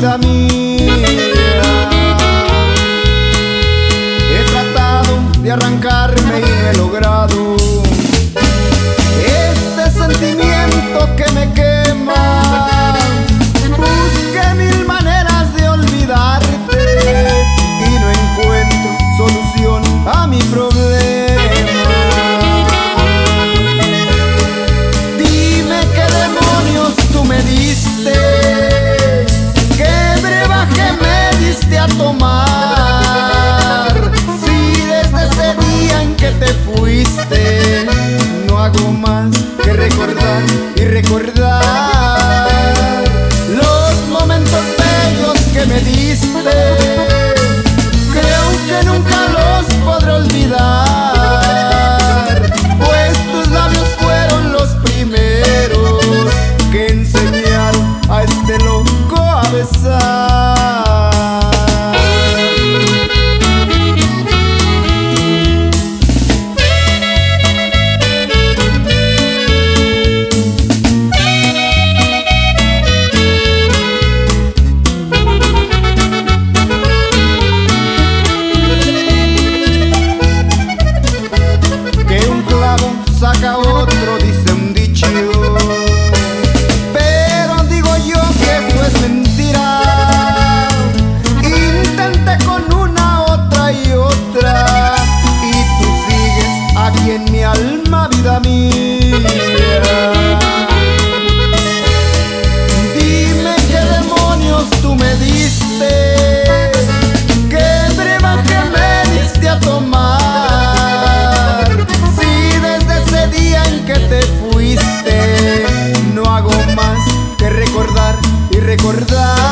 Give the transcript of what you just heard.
caminho. sun. recordar.